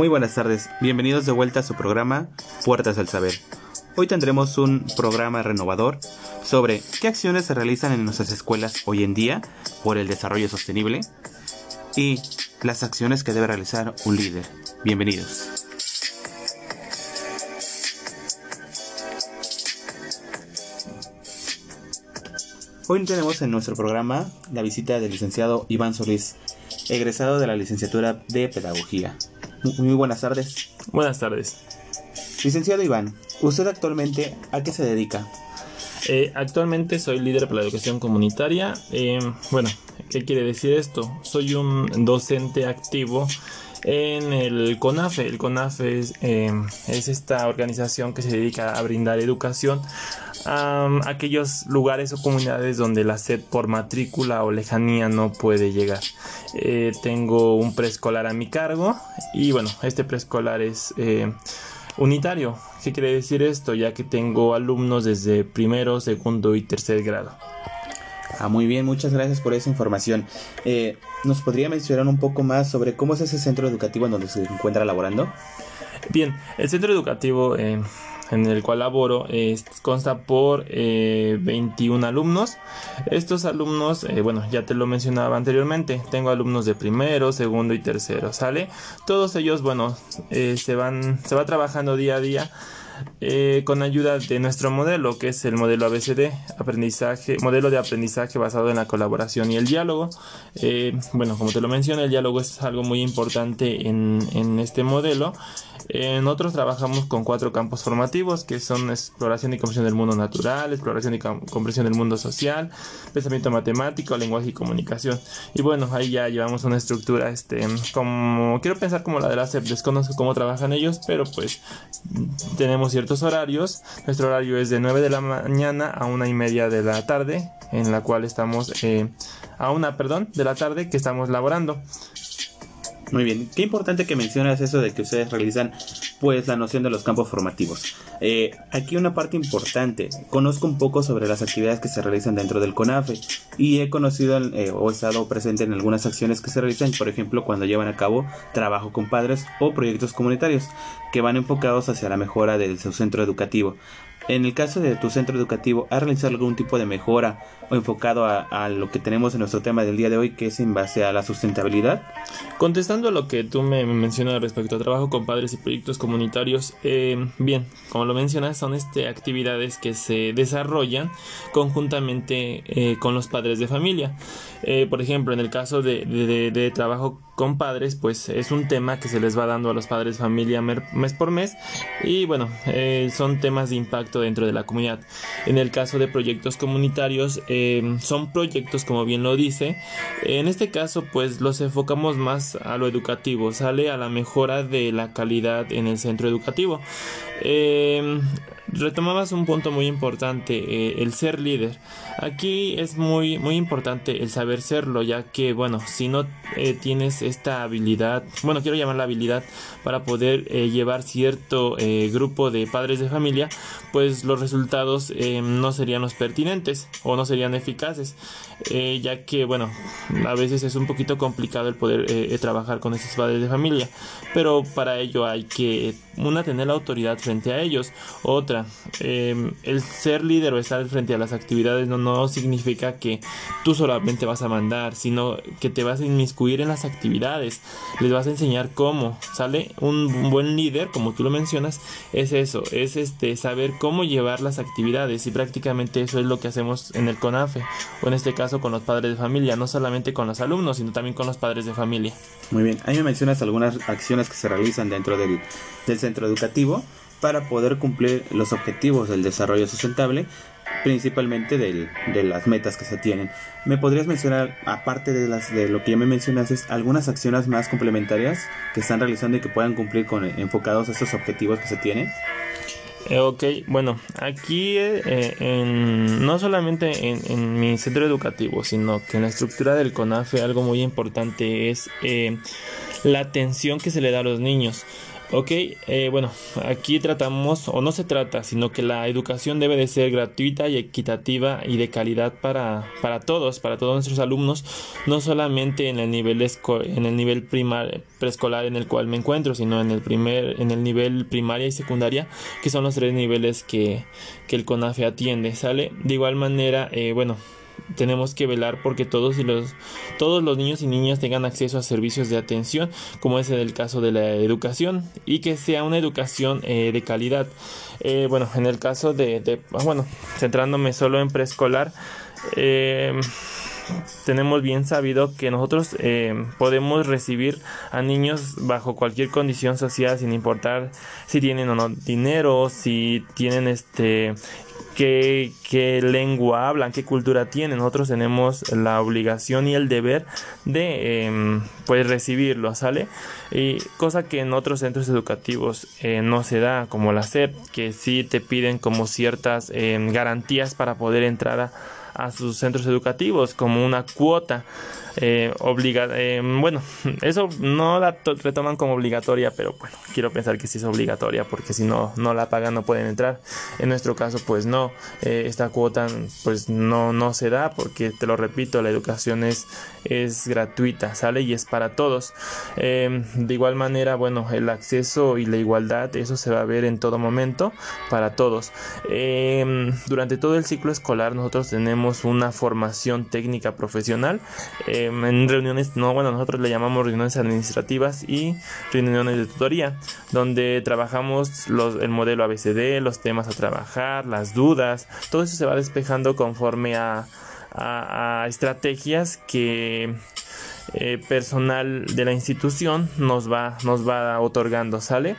Muy buenas tardes, bienvenidos de vuelta a su programa Puertas al Saber. Hoy tendremos un programa renovador sobre qué acciones se realizan en nuestras escuelas hoy en día por el desarrollo sostenible y las acciones que debe realizar un líder. Bienvenidos. Hoy tenemos en nuestro programa la visita del licenciado Iván Solís, egresado de la licenciatura de Pedagogía. Muy buenas tardes. Buenas tardes. Licenciado Iván, ¿usted actualmente a qué se dedica? Eh, actualmente soy líder para la educación comunitaria. Eh, bueno, ¿qué quiere decir esto? Soy un docente activo en el CONAFE. El CONAFE es, eh, es esta organización que se dedica a brindar educación a aquellos lugares o comunidades donde la sed por matrícula o lejanía no puede llegar. Eh, tengo un preescolar a mi cargo y bueno, este preescolar es eh, unitario. ¿Qué quiere decir esto? Ya que tengo alumnos desde primero, segundo y tercer grado. Ah, muy bien, muchas gracias por esa información. Eh, ¿Nos podría mencionar un poco más sobre cómo es ese centro educativo en donde se encuentra laborando? Bien, el centro educativo en el cual laboro consta por 21 eh, alumnos. Estos alumnos, eh, bueno, ya te lo mencionaba anteriormente, tengo alumnos de primero, segundo y tercero, ¿sale? Todos ellos, bueno, eh, se van, se va trabajando día a día. con ayuda de nuestro modelo, que es el modelo ABCD, aprendizaje, modelo de aprendizaje basado en la colaboración y el diálogo. bueno, como te lo mencioné, el diálogo es algo muy importante en, en este modelo en otros trabajamos con cuatro campos formativos que son exploración y comprensión del mundo natural, exploración y comprensión del mundo social, pensamiento matemático, lenguaje y comunicación. Y bueno, ahí ya llevamos una estructura, este, como quiero pensar como la de la SEP, desconozco cómo trabajan ellos, pero pues tenemos ciertos horarios. Nuestro horario es de 9 de la mañana a una y media de la tarde, en la cual estamos eh, a una, perdón, de la tarde que estamos laborando. Muy bien, qué importante que mencionas eso de que ustedes realizan pues la noción de los campos formativos. Eh, aquí una parte importante, conozco un poco sobre las actividades que se realizan dentro del CONAFE y he conocido eh, o estado presente en algunas acciones que se realizan, por ejemplo cuando llevan a cabo trabajo con padres o proyectos comunitarios que van enfocados hacia la mejora de su centro educativo. En el caso de tu centro educativo, ¿has realizado algún tipo de mejora o enfocado a, lo que tenemos en nuestro tema del día de hoy, que es en base a la sustentabilidad? Contestando a lo que tú me mencionas respecto a trabajo con padres y proyectos comunitarios, eh, bien, como lo mencionas, son este, actividades que se desarrollan conjuntamente eh, con los padres de familia. Eh, por ejemplo, en el caso de, de trabajo con padres, pues es un tema que se les va dando a los padres familia mes por mes y bueno, eh, son temas de impacto dentro de la comunidad. En el caso de proyectos comunitarios, eh, son proyectos como bien lo dice. En este caso, pues los enfocamos más a lo educativo, sale a la mejora de la calidad en el centro educativo. Eh, retomabas un punto muy importante, eh, el ser líder. Aquí es muy, muy importante el saber serlo, ya que, bueno, si no eh, tienes esta habilidad, bueno, quiero llamar la habilidad para poder eh, llevar cierto grupo de padres de familia, pues los resultados no serían los pertinentes o no serían eficaces, ya que, bueno, a veces es un poquito complicado el poder trabajar con esos padres de familia, pero para ello hay que, una, tener la autoridad frente a ellos, otra, Em, el ser líder o estar frente a las actividades no, no significa que tú solamente vas a mandar, sino que te vas a inmiscuir en las actividades, les vas a enseñar cómo, ¿sale? Un, buen líder, como tú lo mencionas, es eso, es este saber cómo llevar las actividades y prácticamente eso es lo que hacemos en el CONAFE o en este caso con los padres de familia, no solamente con los alumnos, sino también con los padres de familia. Muy bien, ahí me mencionas algunas acciones que se realizan dentro del, del centro educativo para poder cumplir los objetivos del desarrollo sustentable, principalmente de las metas que se tienen. ¿Me podrías mencionar, aparte de, las, de lo que ya me mencionaste, algunas acciones más complementarias que están realizando y que puedan cumplir con enfocados a estos objetivos que se tienen? Eh, ok, bueno, aquí eh, no solamente en, en, mi centro educativo, sino que en la estructura del CONAFE algo muy importante es eh, la atención que se le da a los niños. Ok, eh, bueno, aquí tratamos, o no se trata, sino que la educación debe de ser gratuita y equitativa y de calidad para, para todos, para todos nuestros alumnos, no solamente en el nivel en el nivel primar, preescolar en el cual me encuentro, sino en el primer, en el nivel primaria y secundaria, que son los tres niveles que, que el CONAFE atiende, ¿sale? De igual manera, eh, bueno, tenemos que velar porque todos los todos los niños y niñas tengan acceso a servicios de atención como es el caso de la educación y que sea una educación eh, de calidad. Eh, bueno en el caso de, ah, bueno centrándome solo en preescolar eh, tenemos bien sabido que nosotros podemos recibir a niños bajo cualquier condición social sin importar si tienen o no dinero, si tienen este qué, lengua hablan, qué cultura tienen. Nosotros tenemos la obligación y el deber de em, pues recibirlo, ¿sale? Y cosa que en otros centros educativos eh, no se da, como la SEP, que sí te piden como ciertas em, garantías para poder entrar a, a sus centros educativos, como una cuota eh, obliga eh, bueno, eso no la retoman como obligatoria, pero bueno, quiero pensar que sí es obligatoria porque si no, no la pagan no pueden entrar. En nuestro caso, pues no, eh, esta cuota pues no, no se da porque, te lo repito, la educación es, es gratuita, sale y es para todos. Em, de igual manera, bueno, el acceso y la igualdad, eso se va a ver en todo momento para todos. Em, durante todo el ciclo escolar nosotros tenemos una formación técnica profesional. Em, en reuniones, no, bueno, nosotros le llamamos reuniones administrativas y reuniones de tutoría, donde trabajamos los, el modelo ABCD, los temas a trabajar, las dudas, todo eso se va despejando conforme a, a, estrategias que eh, personal de la institución nos va, nos va otorgando, ¿sale?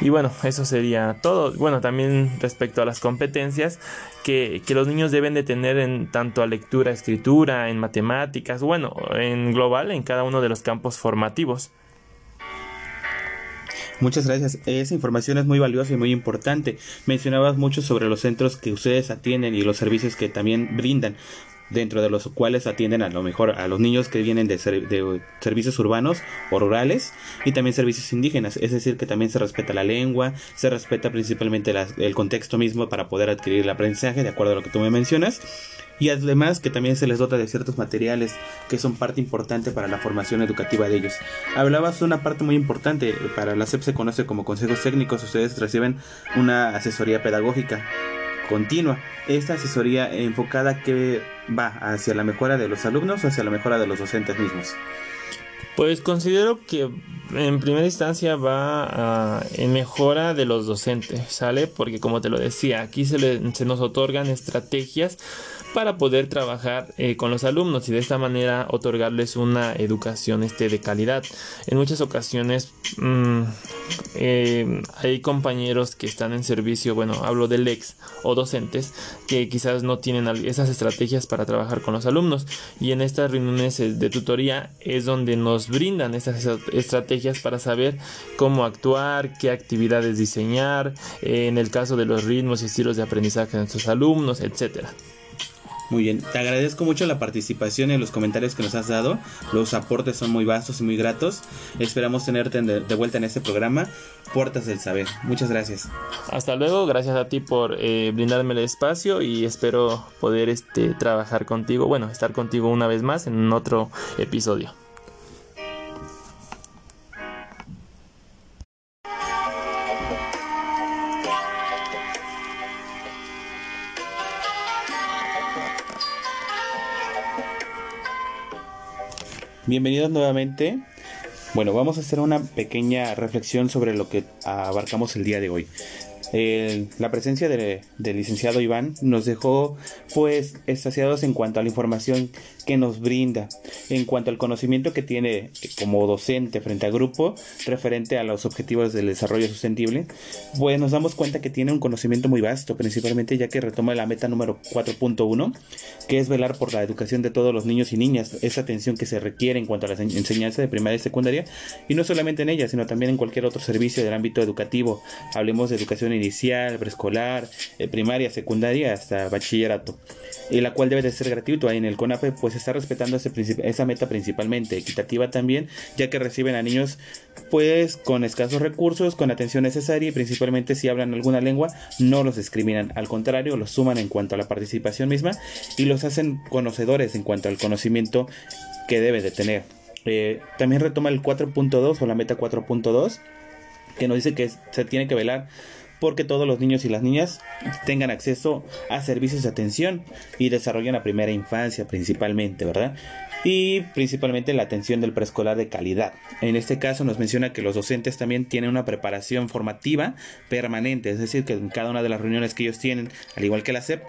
Y bueno, eso sería todo. Bueno, también respecto a las competencias que, los niños deben de tener en tanto a lectura, escritura, en matemáticas, bueno, en global, en cada uno de los campos formativos. Muchas gracias. Esa información es muy valiosa y muy importante. Mencionabas mucho sobre los centros que ustedes atienden y los servicios que también brindan dentro de los cuales atienden a lo mejor a los niños que vienen de, servicios urbanos o rurales y también servicios indígenas, es decir, que también se respeta la lengua, se respeta principalmente el contexto mismo para poder adquirir el aprendizaje, de acuerdo a lo que tú me mencionas, y además que también se les dota de ciertos materiales que son parte importante para la formación educativa de ellos. Hablabas de una parte muy importante, para la SEP se conoce como consejos técnicos, ustedes reciben una asesoría pedagógica continua. Esta asesoría enfocada que va hacia la mejora de los alumnos o hacia la mejora de los docentes mismos. Pues considero que en primera instancia va en mejora de los docentes, ¿sale? Porque como te lo decía, aquí se, se nos otorgan estrategias para poder trabajar eh, con los alumnos y de esta manera otorgarles una educación este, de calidad. En muchas ocasiones mm, eh, hay compañeros que están en servicio, bueno, hablo del ex o docentes que quizás no tienen esas estrategias para trabajar con los alumnos y en estas reuniones de tutoría es donde nos brindan esas estrategias para saber cómo actuar, qué actividades diseñar, eh, en el caso de los ritmos y estilos de aprendizaje de nuestros alumnos, etcétera. Muy bien, te agradezco mucho la participación y los comentarios que nos has dado. Los aportes son muy vastos y muy gratos. Esperamos tenerte de, vuelta en este programa, Puertas del Saber. Muchas gracias. Hasta luego, gracias a ti por eh, brindarme el espacio y espero poder este, trabajar contigo, bueno, estar contigo una vez más en otro episodio. Bienvenidos nuevamente. Bueno, vamos a hacer una pequeña reflexión sobre lo que abarcamos el día de hoy la presencia del licenciado Iván nos dejó pues estaciados en cuanto a la información que nos brinda, en cuanto al conocimiento que tiene como docente frente al grupo referente a los objetivos del desarrollo sostenible, pues nos damos cuenta que tiene un conocimiento muy vasto, principalmente ya que retoma la meta número 4.1, que es velar por la educación de todos los niños y niñas, esa atención que se requiere en cuanto a la enseñanza de primaria y secundaria, y no solamente en ella, sino también en cualquier otro servicio del ámbito educativo, hablemos de educación inicial, preescolar, eh, primaria, secundaria hasta bachillerato, y la cual debe de ser gratuito. En el CONAFE pues está respetando ese esa meta principalmente, equitativa también, ya que reciben a niños pues con escasos recursos, con atención necesaria y principalmente si hablan alguna lengua no los discriminan, al contrario los suman en cuanto a la participación misma y los hacen conocedores en cuanto al conocimiento que debe de tener. Eh, también retoma el 4.2 o la meta 4.2 que nos dice que se tiene que velar porque todos los niños y las niñas tengan acceso a servicios de atención y desarrollen la primera infancia principalmente, ¿verdad? Y principalmente la atención del preescolar de calidad. En este caso nos menciona que los docentes también tienen una preparación formativa permanente, es decir, que en cada una de las reuniones que ellos tienen, al igual que la SEP,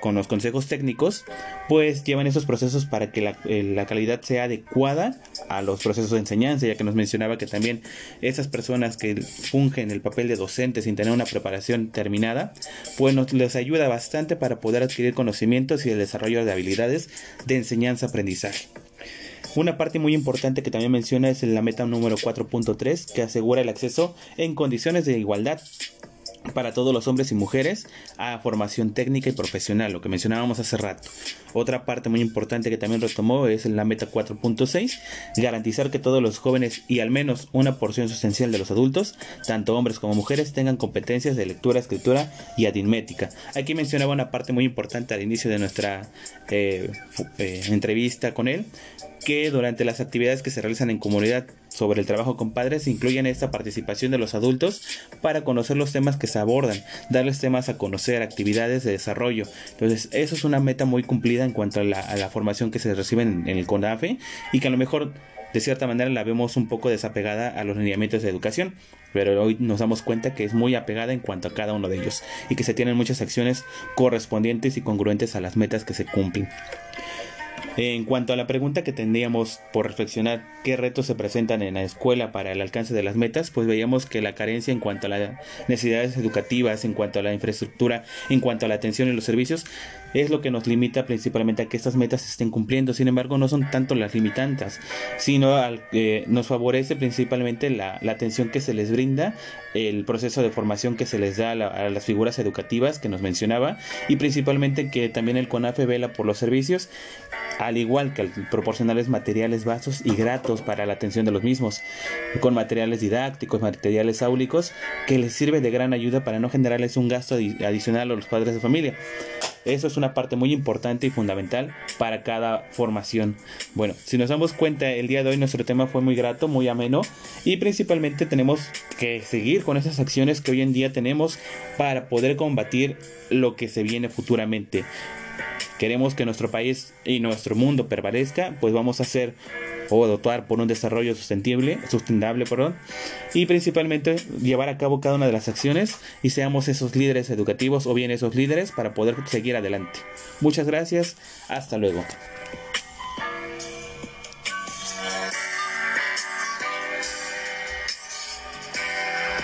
con los consejos técnicos, pues llevan esos procesos para que la, eh, calidad sea adecuada a los procesos de enseñanza, ya que nos mencionaba que también esas personas que fungen el papel de docentes sin tener una preparación terminada, pues nos les ayuda bastante para poder adquirir conocimientos y el desarrollo de habilidades de enseñanza-aprendizaje. Una parte muy importante que también menciona es la meta número 4.3 que asegura el acceso en condiciones de igualdad para todos los hombres y mujeres a formación técnica y profesional, lo que mencionábamos hace rato. Otra parte muy importante que también retomó es la meta 4.6, garantizar que todos los jóvenes y al menos una porción sustancial de los adultos, tanto hombres como mujeres, tengan competencias de lectura, escritura y aritmética. Aquí mencionaba una parte muy importante al inicio de nuestra eh, eh, entrevista con él, que durante las actividades que se realizan en comunidad sobre el trabajo con padres incluyen esta participación de los adultos para conocer los temas que se abordan, darles temas a conocer, actividades de desarrollo. Entonces, eso es una meta muy cumplida en cuanto a la, formación que se recibe en, el CONAFE y que a lo mejor de cierta manera la vemos un poco desapegada a los lineamientos de educación, pero hoy nos damos cuenta que es muy apegada en cuanto a cada uno de ellos y que se tienen muchas acciones correspondientes y congruentes a las metas que se cumplen. En cuanto a la pregunta que tendríamos por reflexionar qué retos se presentan en la escuela para el alcance de las metas, pues veíamos que la carencia en cuanto a las necesidades educativas, en cuanto a la infraestructura, en cuanto a la atención y los servicios, es lo que nos limita principalmente a que estas metas estén cumpliendo. Sin embargo, no son tanto las limitantes, sino al, que nos favorece principalmente la, atención que se les brinda, el proceso de formación que se les da a, a las figuras educativas que nos mencionaba y principalmente que también el CONAFE vela por los servicios al igual que al proporcionarles materiales vasos y gratos para la atención de los mismos, con materiales didácticos, materiales áulicos, que les sirve de gran ayuda para no generarles un gasto adicional a los padres de familia. Eso es una parte muy importante y fundamental para cada formación. Bueno, si nos damos cuenta, el día de hoy nuestro tema fue muy grato, muy ameno y principalmente tenemos que seguir con esas acciones que hoy en día tenemos para poder combatir lo que se viene futuramente queremos que nuestro país y nuestro mundo prevalezca, pues vamos a hacer o dotar por un desarrollo sustentable, sustentable perdón, y principalmente llevar a cabo cada una de las acciones y seamos esos líderes educativos o bien esos líderes para poder seguir adelante. Muchas gracias, hasta luego.